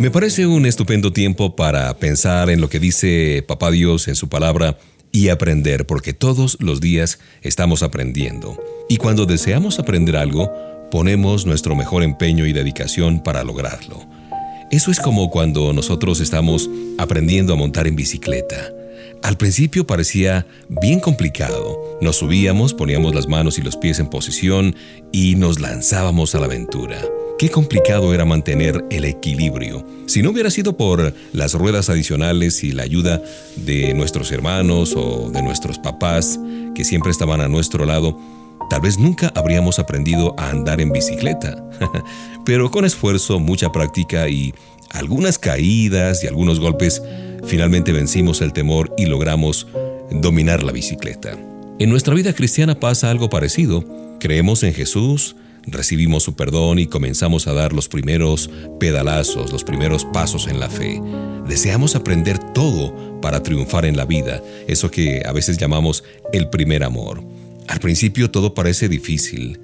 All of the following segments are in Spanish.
Me parece un estupendo tiempo para pensar en lo que dice Papá Dios en su palabra y aprender, porque todos los días estamos aprendiendo. Y cuando deseamos aprender algo, ponemos nuestro mejor empeño y dedicación para lograrlo. Eso es como cuando nosotros estamos aprendiendo a montar en bicicleta. Al principio parecía bien complicado. Nos subíamos, poníamos las manos y los pies en posición y nos lanzábamos a la aventura. Qué complicado era mantener el equilibrio. Si no hubiera sido por las ruedas adicionales y la ayuda de nuestros hermanos o de nuestros papás, que siempre estaban a nuestro lado, tal vez nunca habríamos aprendido a andar en bicicleta. Pero con esfuerzo, mucha práctica y algunas caídas y algunos golpes, finalmente vencimos el temor y logramos dominar la bicicleta. En nuestra vida cristiana pasa algo parecido. Creemos en Jesús, recibimos su perdón y comenzamos a dar los primeros pedalazos, los primeros pasos en la fe. Deseamos aprender todo para triunfar en la vida, eso que a veces llamamos el primer amor. Al principio todo parece difícil.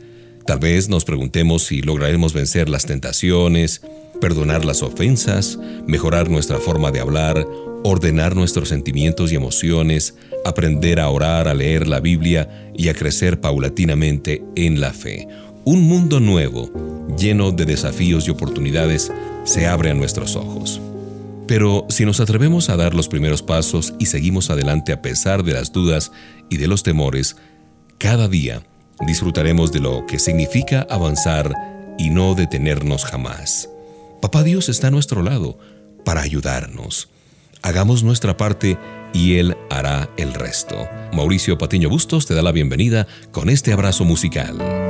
Tal vez nos preguntemos si lograremos vencer las tentaciones, perdonar las ofensas, mejorar nuestra forma de hablar, ordenar nuestros sentimientos y emociones, aprender a orar, a leer la Biblia y a crecer paulatinamente en la fe. Un mundo nuevo, lleno de desafíos y oportunidades, se abre a nuestros ojos. Pero si nos atrevemos a dar los primeros pasos y seguimos adelante a pesar de las dudas y de los temores, cada día disfrutaremos de lo que significa avanzar y no detenernos jamás. Papá Dios está a nuestro lado para ayudarnos. Hagamos nuestra parte y Él hará el resto. Mauricio Patiño Bustos te da la bienvenida con este abrazo musical.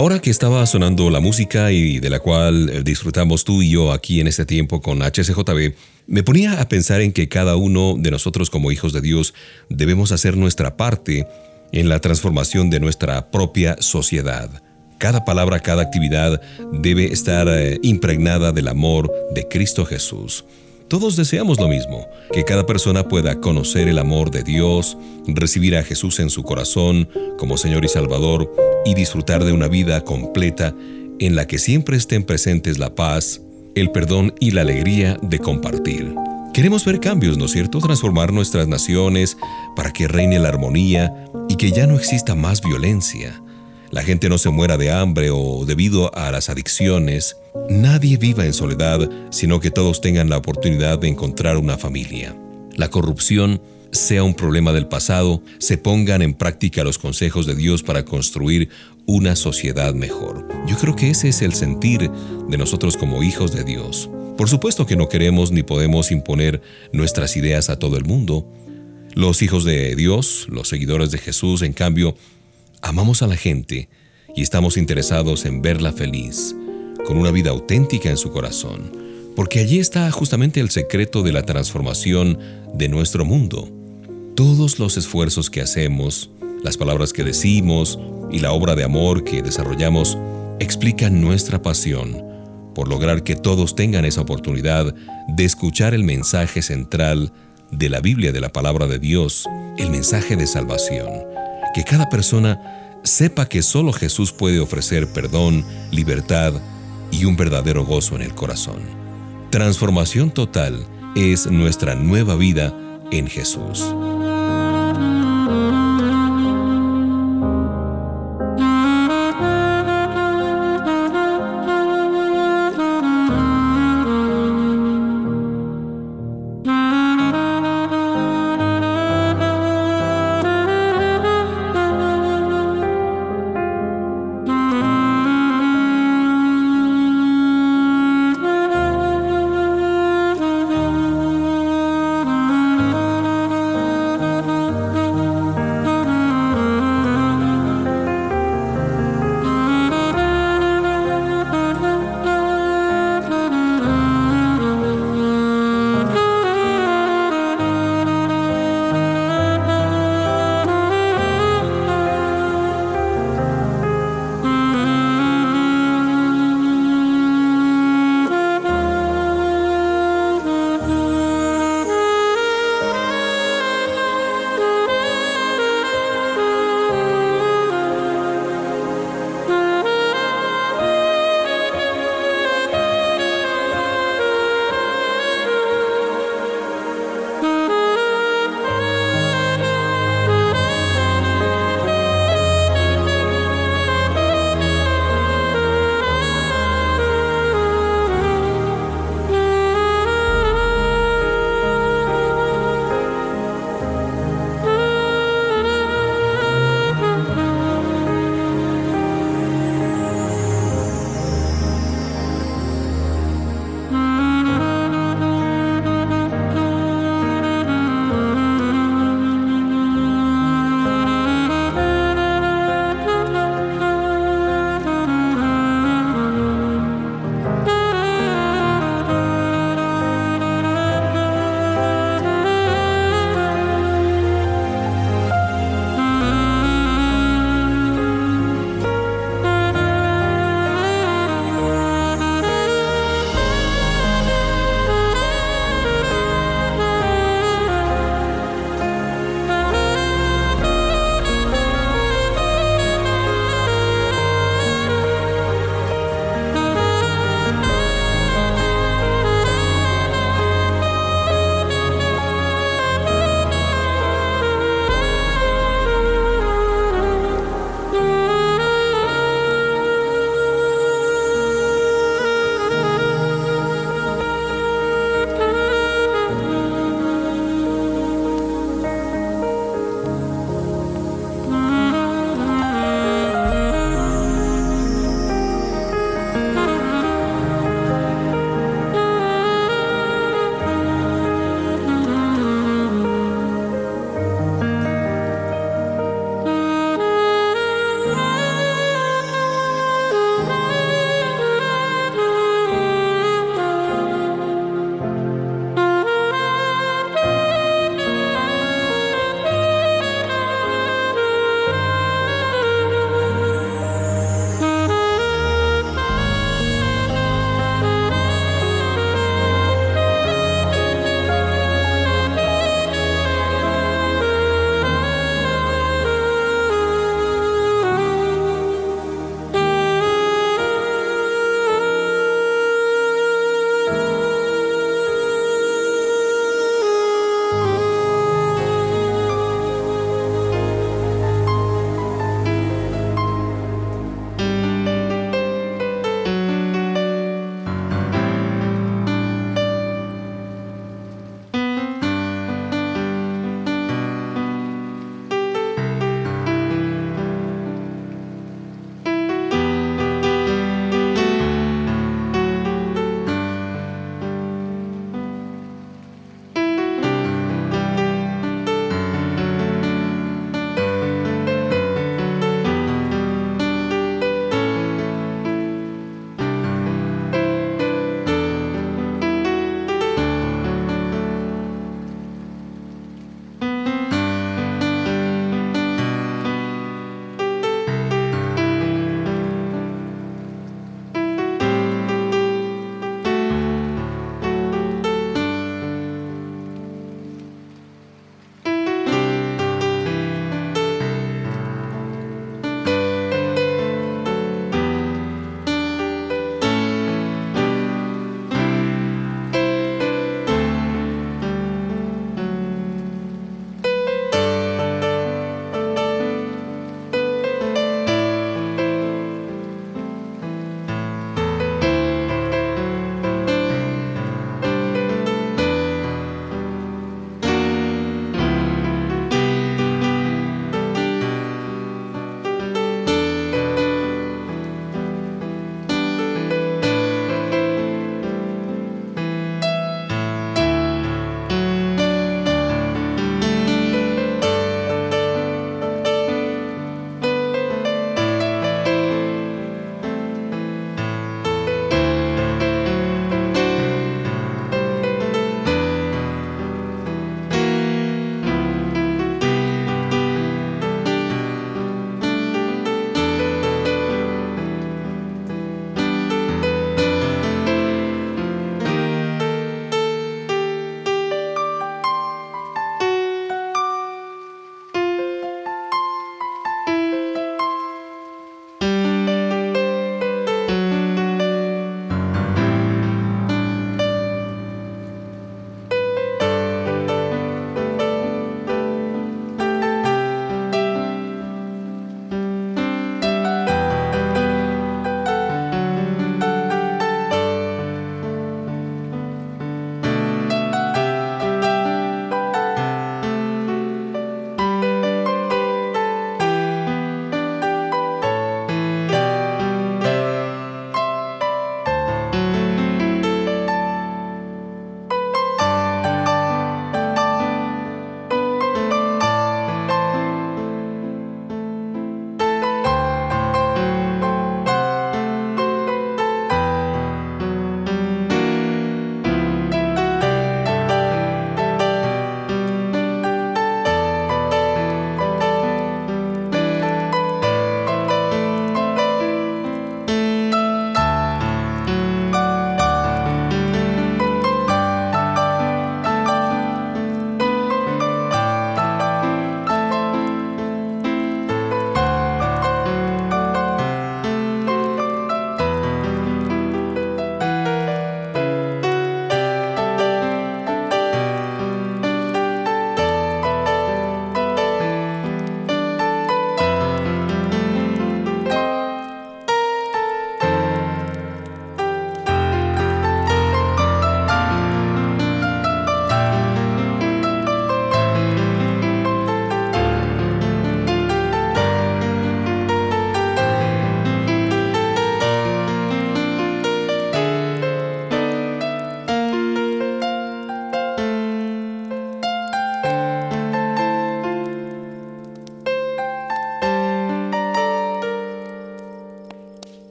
Ahora que estaba sonando la música y de la cual eh, disfrutamos tú y yo aquí en este tiempo con HCJB, me ponía a pensar en que cada uno de nosotros como hijos de Dios debemos hacer nuestra parte en la transformación de nuestra propia sociedad. Cada palabra, cada actividad debe estar eh, impregnada del amor de Cristo Jesús. Todos deseamos lo mismo, que cada persona pueda conocer el amor de Dios, recibir a Jesús en su corazón como Señor y Salvador y disfrutar de una vida completa en la que siempre estén presentes la paz, el perdón y la alegría de compartir. Queremos ver cambios, ¿no es cierto? Transformar nuestras naciones para que reine la armonía y que ya no exista más violencia la gente no se muera de hambre o debido a las adicciones, nadie viva en soledad, sino que todos tengan la oportunidad de encontrar una familia. La corrupción sea un problema del pasado, se pongan en práctica los consejos de Dios para construir una sociedad mejor. Yo creo que ese es el sentir de nosotros como hijos de Dios. Por supuesto que no queremos ni podemos imponer nuestras ideas a todo el mundo. Los hijos de Dios, los seguidores de Jesús, en cambio, Amamos a la gente y estamos interesados en verla feliz, con una vida auténtica en su corazón, porque allí está justamente el secreto de la transformación de nuestro mundo. Todos los esfuerzos que hacemos, las palabras que decimos y la obra de amor que desarrollamos explican nuestra pasión por lograr que todos tengan esa oportunidad de escuchar el mensaje central de la Biblia, de la palabra de Dios, el mensaje de salvación que cada persona sepa que solo Jesús puede ofrecer perdón, libertad y un verdadero gozo en el corazón. Transformación total es nuestra nueva vida en Jesús.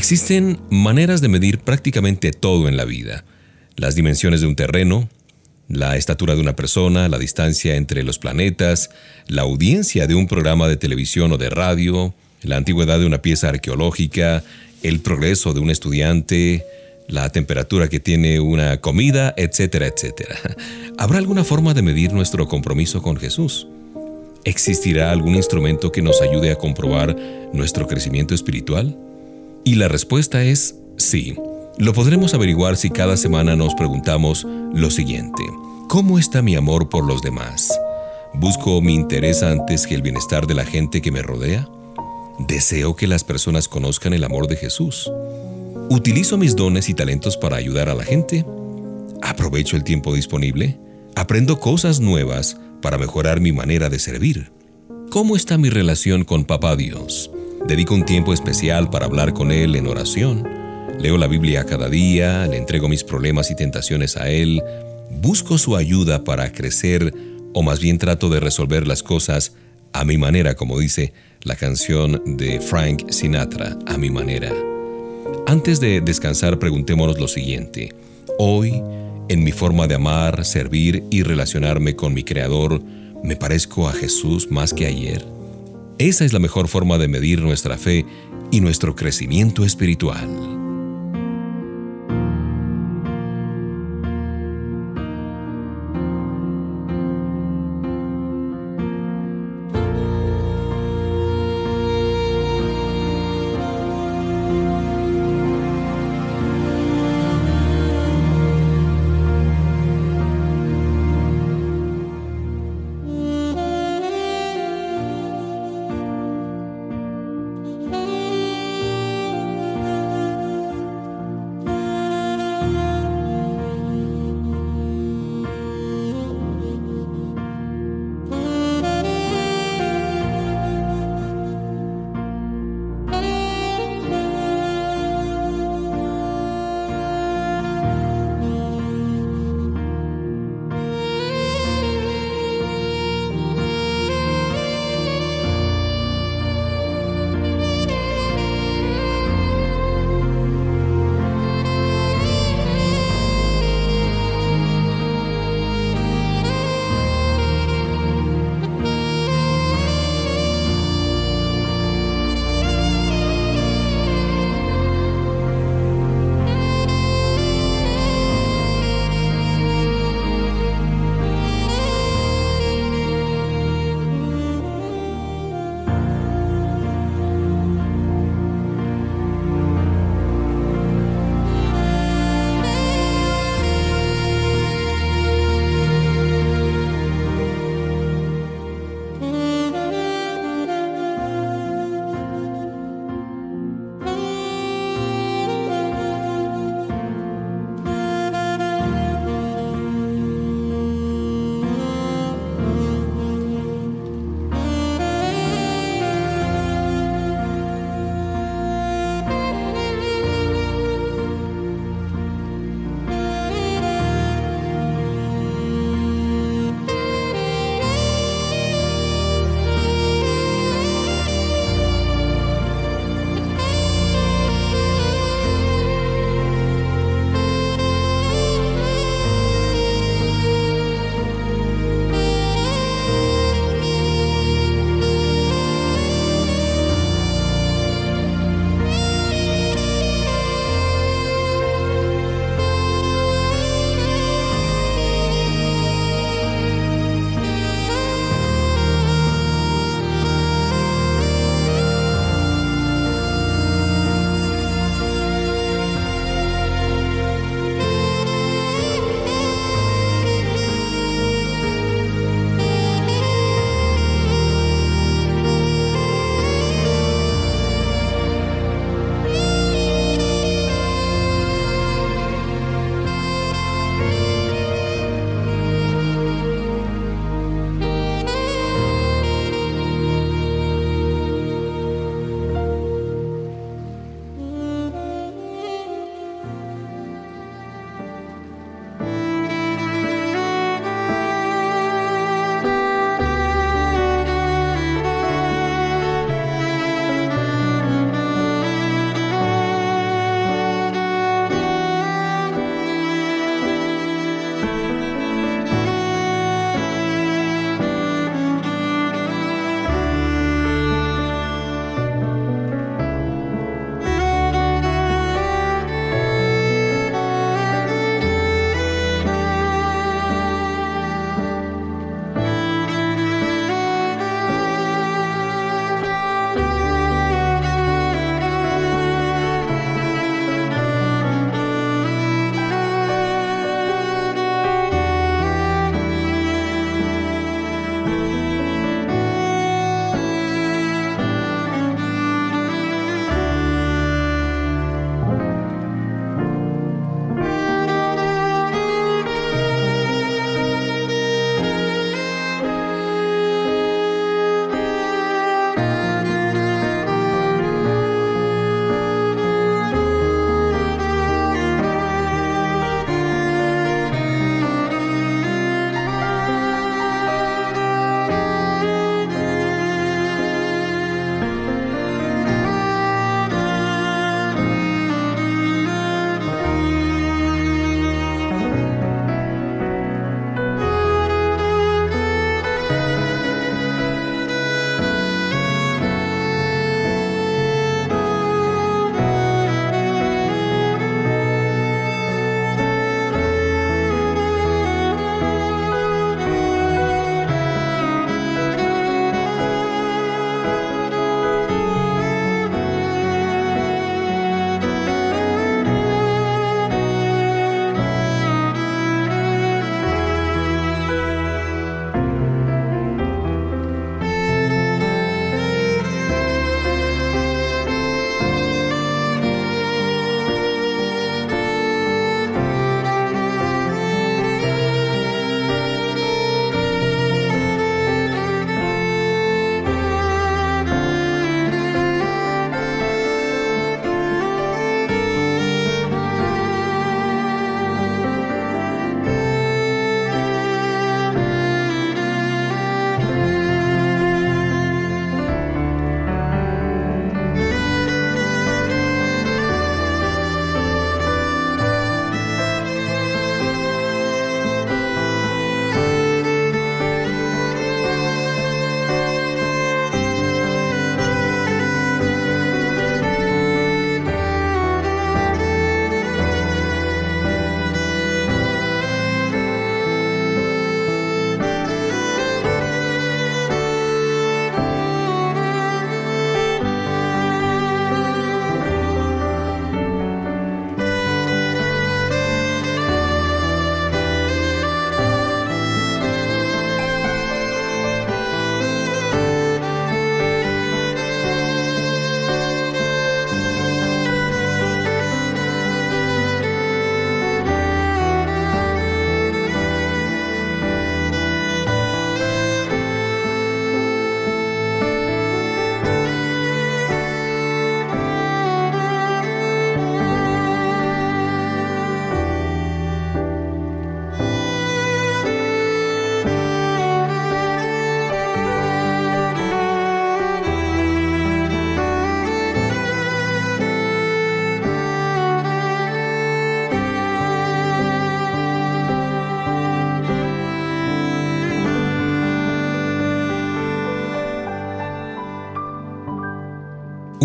Existen maneras de medir prácticamente todo en la vida. Las dimensiones de un terreno, la estatura de una persona, la distancia entre los planetas, la audiencia de un programa de televisión o de radio, la antigüedad de una pieza arqueológica, el progreso de un estudiante, la temperatura que tiene una comida, etcétera, etcétera. ¿Habrá alguna forma de medir nuestro compromiso con Jesús? ¿Existirá algún instrumento que nos ayude a comprobar nuestro crecimiento espiritual? Y la respuesta es sí. Lo podremos averiguar si cada semana nos preguntamos lo siguiente. ¿Cómo está mi amor por los demás? ¿Busco mi interés antes que el bienestar de la gente que me rodea? ¿Deseo que las personas conozcan el amor de Jesús? ¿Utilizo mis dones y talentos para ayudar a la gente? ¿Aprovecho el tiempo disponible? ¿Aprendo cosas nuevas para mejorar mi manera de servir? ¿Cómo está mi relación con Papá Dios? ¿Dedico un tiempo especial para hablar con Él en oración? ¿Leo la Biblia cada día? ¿Le entrego mis problemas y tentaciones a Él? ¿Busco su ayuda para crecer o más bien trato de resolver las cosas a mi manera, como dice la canción de Frank Sinatra, a mi manera? Antes de descansar, preguntémonos lo siguiente. Hoy, en mi forma de amar, servir y relacionarme con mi Creador, ¿me parezco a Jesús más que ayer? Esa es la mejor forma de medir nuestra fe y nuestro crecimiento espiritual.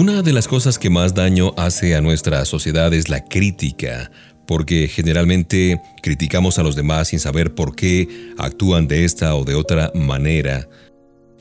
Una de las cosas que más daño hace a nuestra sociedad es la crítica, porque generalmente criticamos a los demás sin saber por qué actúan de esta o de otra manera.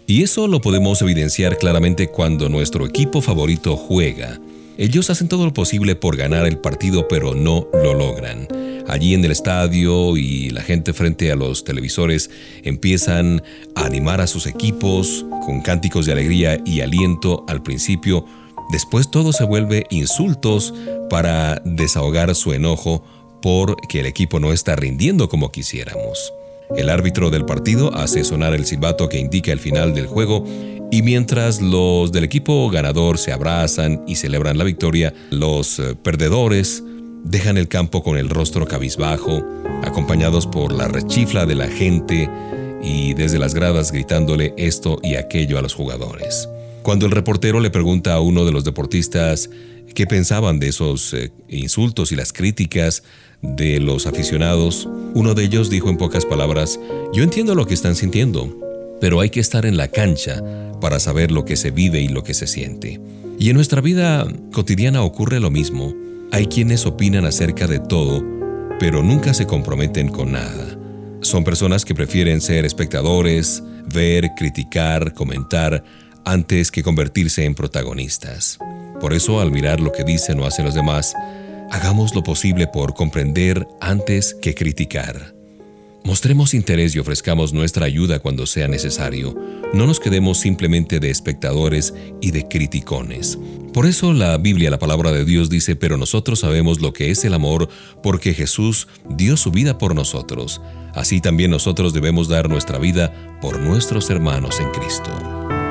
Y eso lo podemos evidenciar claramente cuando nuestro equipo favorito juega. Ellos hacen todo lo posible por ganar el partido, pero no lo logran. Allí en el estadio y la gente frente a los televisores empiezan a animar a sus equipos con cánticos de alegría y aliento al principio, Después todo se vuelve insultos para desahogar su enojo porque el equipo no está rindiendo como quisiéramos. El árbitro del partido hace sonar el silbato que indica el final del juego y mientras los del equipo ganador se abrazan y celebran la victoria, los eh, perdedores dejan el campo con el rostro cabizbajo, acompañados por la rechifla de la gente y desde las gradas gritándole esto y aquello a los jugadores. Cuando el reportero le pregunta a uno de los deportistas qué pensaban de esos eh, insultos y las críticas de los aficionados, uno de ellos dijo en pocas palabras, yo entiendo lo que están sintiendo, pero hay que estar en la cancha para saber lo que se vive y lo que se siente. Y en nuestra vida cotidiana ocurre lo mismo. Hay quienes opinan acerca de todo, pero nunca se comprometen con nada. Son personas que prefieren ser espectadores, ver, criticar, comentar, antes que convertirse en protagonistas. Por eso, al mirar lo que dicen o hacen los demás, hagamos lo posible por comprender antes que criticar. Mostremos interés y ofrezcamos nuestra ayuda cuando sea necesario. No nos quedemos simplemente de espectadores y de criticones. Por eso la Biblia, la palabra de Dios dice, pero nosotros sabemos lo que es el amor porque Jesús dio su vida por nosotros. Así también nosotros debemos dar nuestra vida por nuestros hermanos en Cristo.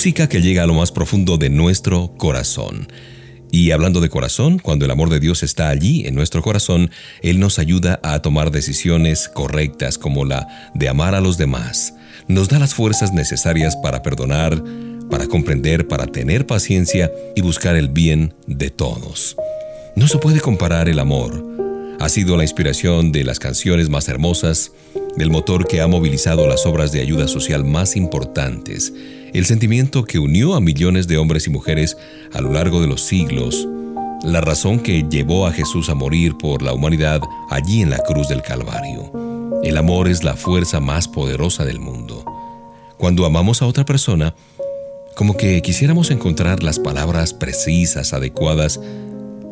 Música que llega a lo más profundo de nuestro corazón. Y hablando de corazón, cuando el amor de Dios está allí en nuestro corazón, Él nos ayuda a tomar decisiones correctas como la de amar a los demás. Nos da las fuerzas necesarias para perdonar, para comprender, para tener paciencia y buscar el bien de todos. No se puede comparar el amor. Ha sido la inspiración de las canciones más hermosas, del motor que ha movilizado las obras de ayuda social más importantes, el sentimiento que unió a millones de hombres y mujeres a lo largo de los siglos, la razón que llevó a Jesús a morir por la humanidad allí en la cruz del Calvario. El amor es la fuerza más poderosa del mundo. Cuando amamos a otra persona, como que quisiéramos encontrar las palabras precisas, adecuadas,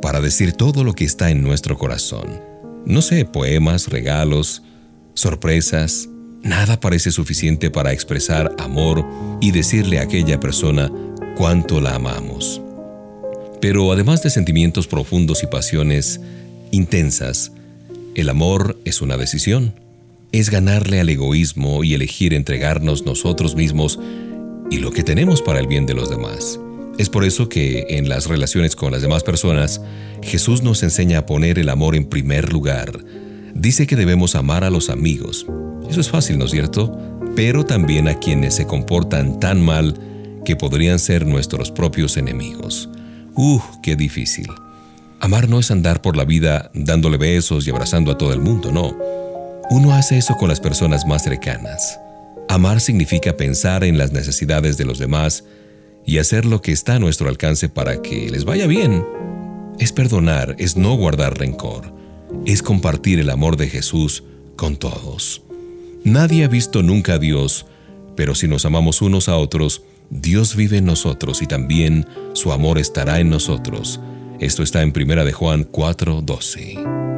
para decir todo lo que está en nuestro corazón. No sé, poemas, regalos, sorpresas, nada parece suficiente para expresar amor y decirle a aquella persona cuánto la amamos. Pero además de sentimientos profundos y pasiones intensas, el amor es una decisión. Es ganarle al egoísmo y elegir entregarnos nosotros mismos y lo que tenemos para el bien de los demás. Es por eso que en las relaciones con las demás personas, Jesús nos enseña a poner el amor en primer lugar. Dice que debemos amar a los amigos. Eso es fácil, ¿no es cierto? Pero también a quienes se comportan tan mal que podrían ser nuestros propios enemigos. ¡Uh, qué difícil! Amar no es andar por la vida dándole besos y abrazando a todo el mundo, no. Uno hace eso con las personas más cercanas. Amar significa pensar en las necesidades de los demás y hacer lo que está a nuestro alcance para que les vaya bien. Es perdonar, es no guardar rencor, es compartir el amor de Jesús con todos. Nadie ha visto nunca a Dios, pero si nos amamos unos a otros, Dios vive en nosotros y también su amor estará en nosotros. Esto está en 1 de Juan 4:12.